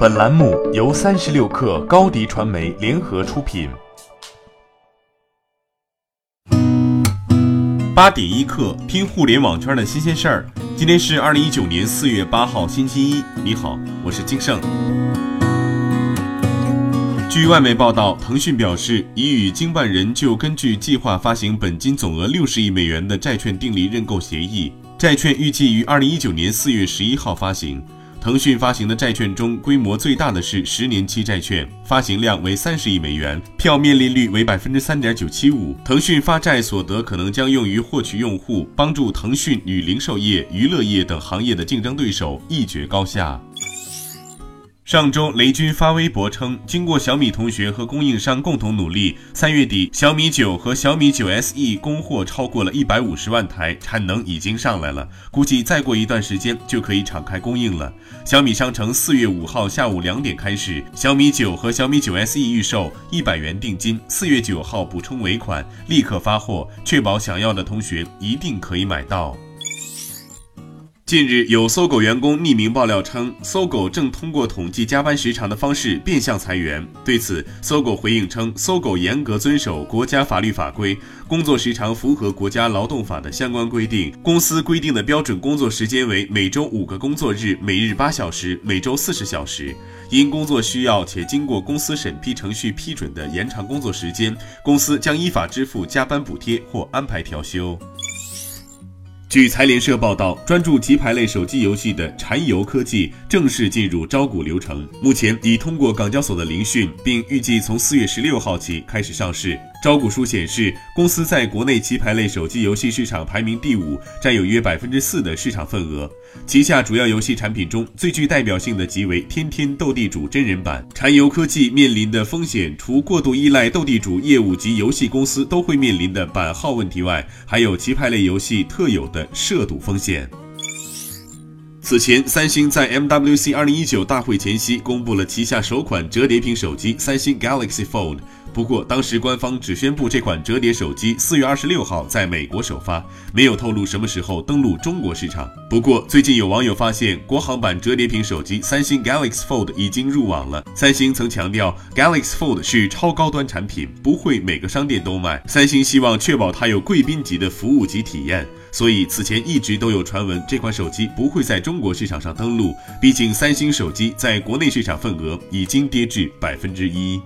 本栏目由三十六氪高低传媒联合出品。八点一刻，听互联网圈的新鲜事儿。今天是二零一九年四月八号，星期一。你好，我是金盛。据外媒报道，腾讯表示已与经办人就根据计划发行本金总额六十亿美元的债券订立认购协议，债券预计于二零一九年四月十一号发行。腾讯发行的债券中，规模最大的是十年期债券，发行量为三十亿美元，票面利率为百分之三点九七五。腾讯发债所得可能将用于获取用户，帮助腾讯与零售业、娱乐业等行业的竞争对手一决高下。上周，雷军发微博称，经过小米同学和供应商共同努力，三月底小米九和小米九 SE 供货超过了一百五十万台，产能已经上来了，估计再过一段时间就可以敞开供应了。小米商城四月五号下午两点开始，小米九和小米九 SE 预售，一百元定金，四月九号补充尾款，立刻发货，确保想要的同学一定可以买到。近日，有搜狗员工匿名爆料称，搜狗正通过统计加班时长的方式变相裁员。对此，搜狗回应称，搜狗严格遵守国家法律法规，工作时长符合国家劳动法的相关规定。公司规定的标准工作时间为每周五个工作日，每日八小时，每周四十小时。因工作需要且经过公司审批程序批准的延长工作时间，公司将依法支付加班补贴或安排调休。据财联社报道，专注棋牌类手机游戏的禅游科技正式进入招股流程，目前已通过港交所的聆讯，并预计从四月十六号起开始上市。招股书显示，公司在国内棋牌类手机游戏市场排名第五，占有约百分之四的市场份额。旗下主要游戏产品中最具代表性的即为《天天斗地主》真人版。禅游科技面临的风险，除过度依赖斗地主业务及游戏公司都会面临的版号问题外，还有棋牌类游戏特有的涉赌风险。此前，三星在 MWC 二零一九大会前夕公布了旗下首款折叠屏手机——三星 Galaxy Fold。不过，当时官方只宣布这款折叠手机四月二十六号在美国首发，没有透露什么时候登陆中国市场。不过，最近有网友发现，国行版折叠屏手机三星 Galaxy Fold 已经入网了。三星曾强调，Galaxy Fold 是超高端产品，不会每个商店都卖。三星希望确保它有贵宾级的服务及体验。所以此前一直都有传闻，这款手机不会在中国市场上登陆。毕竟三星手机在国内市场份额已经跌至百分之一。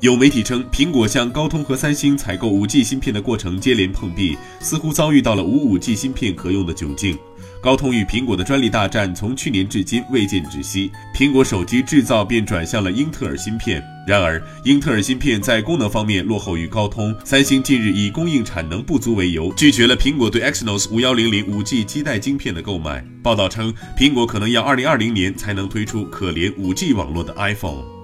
有媒体称，苹果向高通和三星采购 5G 芯片的过程接连碰壁，似乎遭遇到了无 5G 芯片可用的窘境。高通与苹果的专利大战从去年至今未见止息，苹果手机制造便转向了英特尔芯片。然而，英特尔芯片在功能方面落后于高通。三星近日以供应产能不足为由，拒绝了苹果对 Exynos 5100 5G 基带晶片的购买。报道称，苹果可能要2020年才能推出可连 5G 网络的 iPhone。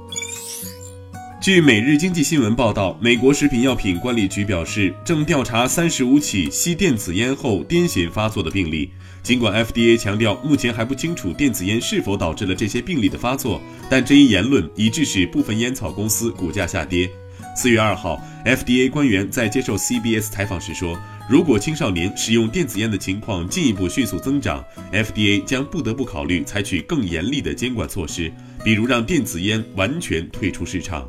据《每日经济新闻》报道，美国食品药品管理局表示，正调查三十五起吸电子烟后癫痫发作的病例。尽管 FDA 强调目前还不清楚电子烟是否导致了这些病例的发作，但这一言论已致使部分烟草公司股价下跌。四月二号，FDA 官员在接受 CBS 采访时说，如果青少年使用电子烟的情况进一步迅速增长，FDA 将不得不考虑采取更严厉的监管措施，比如让电子烟完全退出市场。